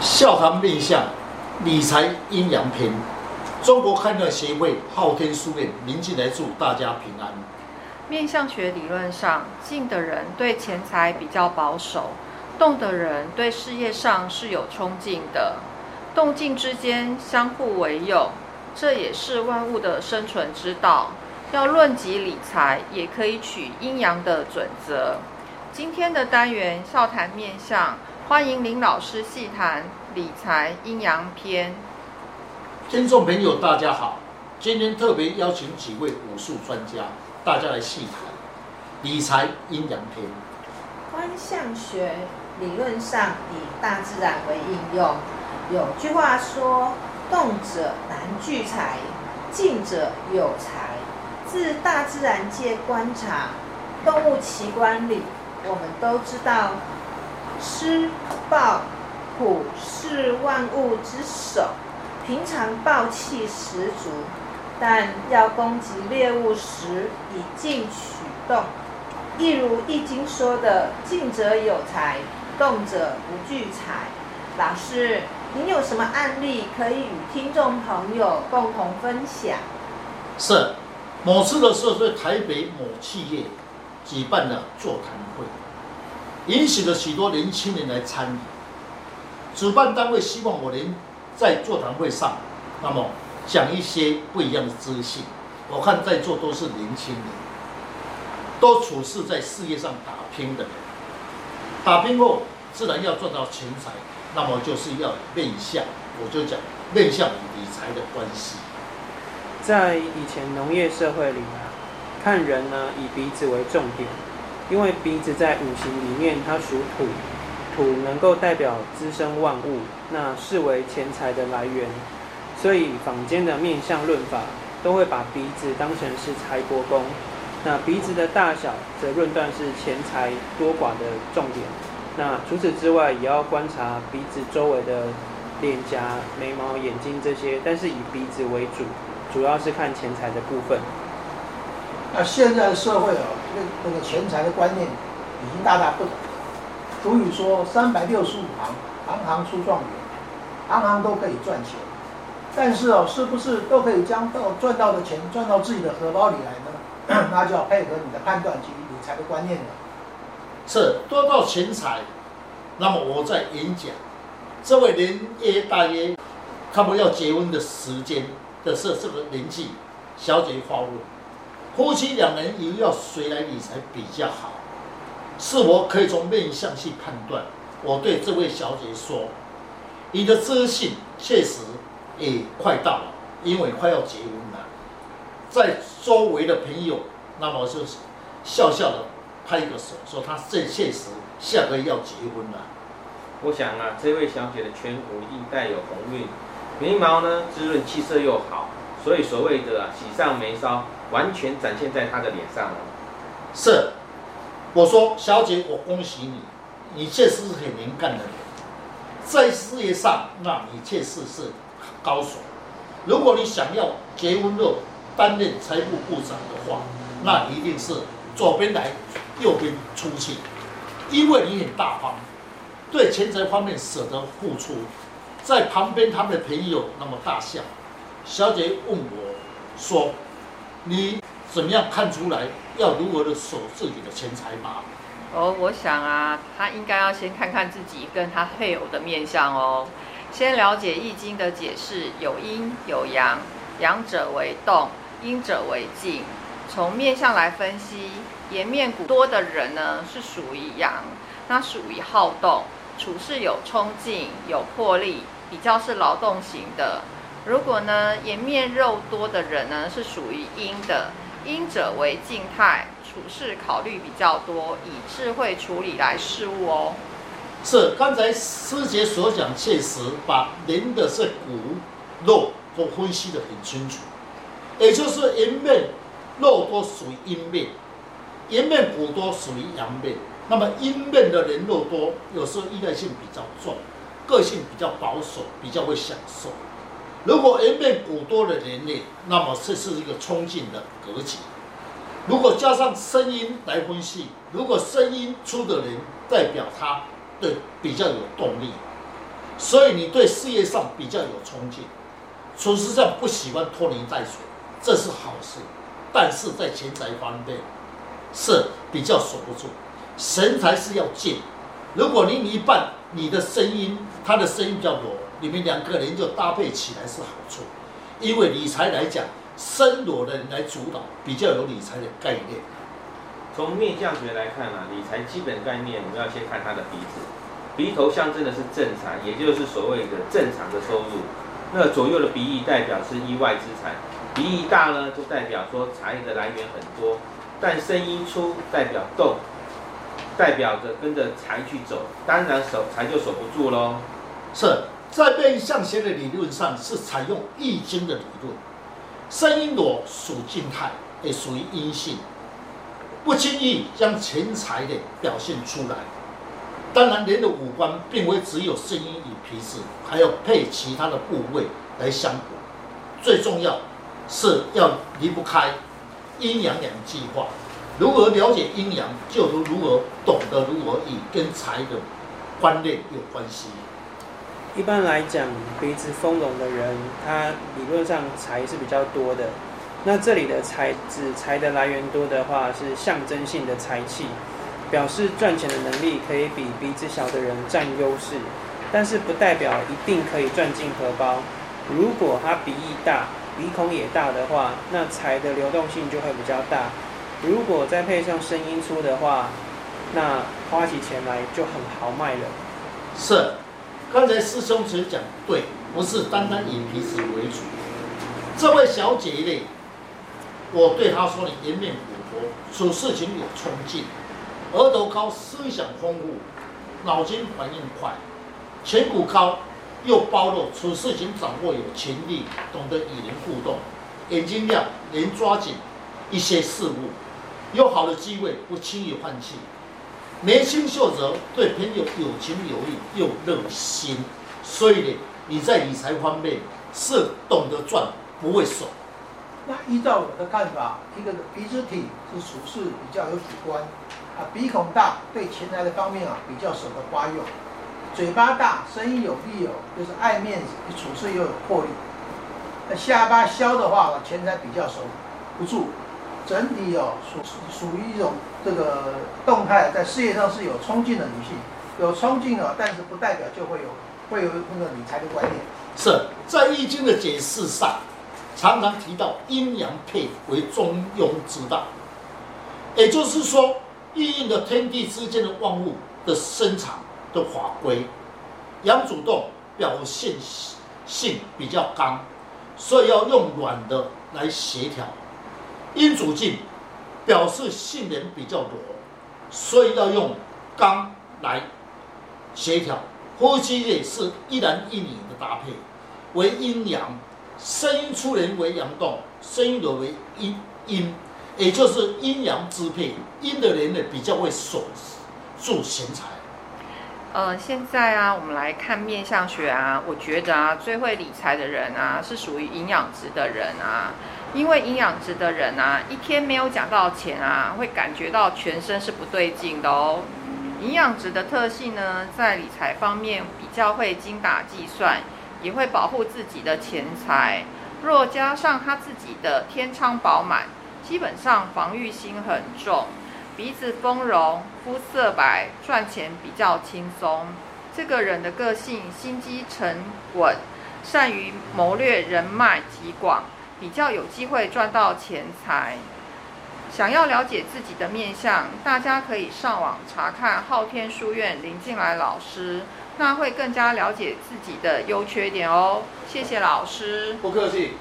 笑谈面相理财阴阳篇，中国判断协会昊天书院明进来祝大家平安。面相学理论上，静的人对钱财比较保守，动的人对事业上是有冲劲的。动静之间相互为用，这也是万物的生存之道。要论及理财，也可以取阴阳的准则。今天的单元笑谈面相，欢迎林老师细谈理财阴阳篇。听众朋友，大家好，今天特别邀请几位武术专家，大家来细谈理财阴阳篇。观象学理论上以大自然为应用，有句话说：“动者难聚财，静者有财。”自大自然界观察动物奇观里，我们都知道，狮、豹、虎是万物之首，平常暴气十足，但要攻击猎物时以静取动。一如《易经》说的“静者有财，动者不聚财”。老师，您有什么案例可以与听众朋友共同分享？是。某次的时候，在台北某企业举办了座谈会，引起了许多年轻人来参与。主办单位希望我能在座谈会上，那么讲一些不一样的资讯。我看在座都是年轻人，都处事在事业上打拼的人，打拼后自然要赚到钱财，那么就是要面向。我就讲面向与理财的关系。在以前农业社会里啊，看人呢以鼻子为重点，因为鼻子在五行里面它属土，土能够代表滋生万物，那视为钱财的来源，所以坊间的面相论法都会把鼻子当成是财帛宫，那鼻子的大小则论断是钱财多寡的重点。那除此之外，也要观察鼻子周围的脸颊、眉毛、眼睛这些，但是以鼻子为主。主要是看钱财的部分。那现在社会啊，那个钱财的观念已经大大不同。俗语说“三百六十五行，行行出状元”，行行都可以赚钱。但是哦，是不是都可以将到赚到的钱赚到自己的荷包里来呢？那就要配合你的判断及理财的观念了。是多到钱财，那么我在演讲，这位年爷大爷，他们要结婚的时间。的是这个年纪，小姐发问：夫妻两人又要谁来理财比较好？是否可以从面相去判断？我对这位小姐说：“你的知性确实也快到了，因为快要结婚了。”在周围的朋友，那么就笑笑的拍一个手，说：“她这确实下个月要结婚了。”我想啊，这位小姐的颧骨一定带有红晕。眉毛呢，滋润，气色又好，所以所谓的喜上眉梢，完全展现在她的脸上了。是，我说小姐，我恭喜你，你确实是很能干的人，在事业上，那你确实是高手。如果你想要结婚后担任财务部长的话，那一定是左边来，右边出去，因为你很大方，对钱财方面舍得付出。在旁边，他们的朋友那么大笑。小姐问我，说：“你怎么样看出来要如何的守自己的钱财吗？”哦，我想啊，他应该要先看看自己跟他配偶的面相哦，先了解《易经》的解释，有阴有阳，阳者为动，阴者为静。从面相来分析，颜面骨多的人呢，是属于阳，那属于好动，处事有冲劲，有魄力。比较是劳动型的，如果呢颜面肉多的人呢是属于阴的，阴者为静态，处事考虑比较多，以智慧处理来事物哦。是刚才师姐所讲，确实把人的这骨肉都分析得很清楚，也就是颜面肉多属于阴面，颜面骨多属于阳面。那么阴面的人肉多，有时候依赖性比较重。个性比较保守，比较会享受。如果颜面骨多的人呢，那么这是一个冲劲的格局。如果加上声音来分析，如果声音粗的人，代表他对比较有动力。所以你对事业上比较有冲劲，处事上不喜欢拖泥带水，这是好事。但是在钱财方面是比较守不住，神财是要静。如果你一半你的声音，他的声音比较弱，你们两个人就搭配起来是好处。因为理财来讲，生裸的人来主导，比较有理财的概念。从面相学来看啊，理财基本概念，我们要先看他的鼻子。鼻头象征的是正财，也就是所谓的正常的收入。那左右的鼻翼代表是意外之财，鼻翼大呢，就代表说财的来源很多。但声音粗代表动，代表着跟着财去走，当然守财就守不住喽。是在变相学的理论上是采用易经的理论，声音裸属静态，也属于阴性。不轻易将钱财的表现出来。当然，人的五官并非只有声音与鼻子，还要配其他的部位来相补。最重要是要离不开阴阳两计划。如何了解阴阳，就如如何懂得如何与跟财的观念有关系。一般来讲，鼻子丰隆的人，他理论上财是比较多的。那这里的财指财的来源多的话，是象征性的财气，表示赚钱的能力可以比鼻子小的人占优势，但是不代表一定可以赚进荷包。如果他鼻翼大、鼻孔也大的话，那财的流动性就会比较大。如果再配上声音粗的话，那花起钱来就很豪迈了。是，刚才师兄只讲对，不是单单以鼻子为主。这位小姐呢？我对她说：“你颜面活泼，处事情有冲劲，额头高，思想丰富，脑筋反应快，颧骨高又包容，处事情掌握有情力，懂得与人互动，眼睛亮，能抓紧一些事物，有好的机会不轻易放弃，眉清秀泽，对朋友有情有义又热心，所以呢，你在理财方面是懂得赚，不会损。”那依照我的看法，一个鼻子挺是处事比较有主观，啊，鼻孔大对钱财的方面啊比较舍得花用，嘴巴大声音有利哦，就是爱面子，处事又有魄力。那下巴削的话，钱财比较守不住，整体哦属属于一种这个动态，在事业上是有冲劲的女性，有冲劲哦，但是不代表就会有会有那个理财的观念。是在易经的解释上。常常提到阴阳配为中庸之道，也就是说，应应的天地之间的万物的生产的法规。阳主动表现性比较刚，所以要用软的来协调；阴主静表示性能比较弱，所以要用刚来协调。夫妻也是一男一女的搭配，为阴阳。声音出人为阳动，声音弱为阴阴，也就是阴阳支配。阴的人呢比较会守住钱财。呃，现在啊，我们来看面相学啊，我觉得啊，最会理财的人啊，是属于营养值的人啊。因为营养值的人啊，一天没有讲到钱啊，会感觉到全身是不对劲的哦。营养值的特性呢，在理财方面比较会精打细算。也会保护自己的钱财，若加上他自己的天仓饱满，基本上防御心很重，鼻子丰隆，肤色白，赚钱比较轻松。这个人的个性心机沉稳，善于谋略，人脉极广，比较有机会赚到钱财。想要了解自己的面相，大家可以上网查看昊天书院林进来老师。那会更加了解自己的优缺点哦。谢谢老师，不客气。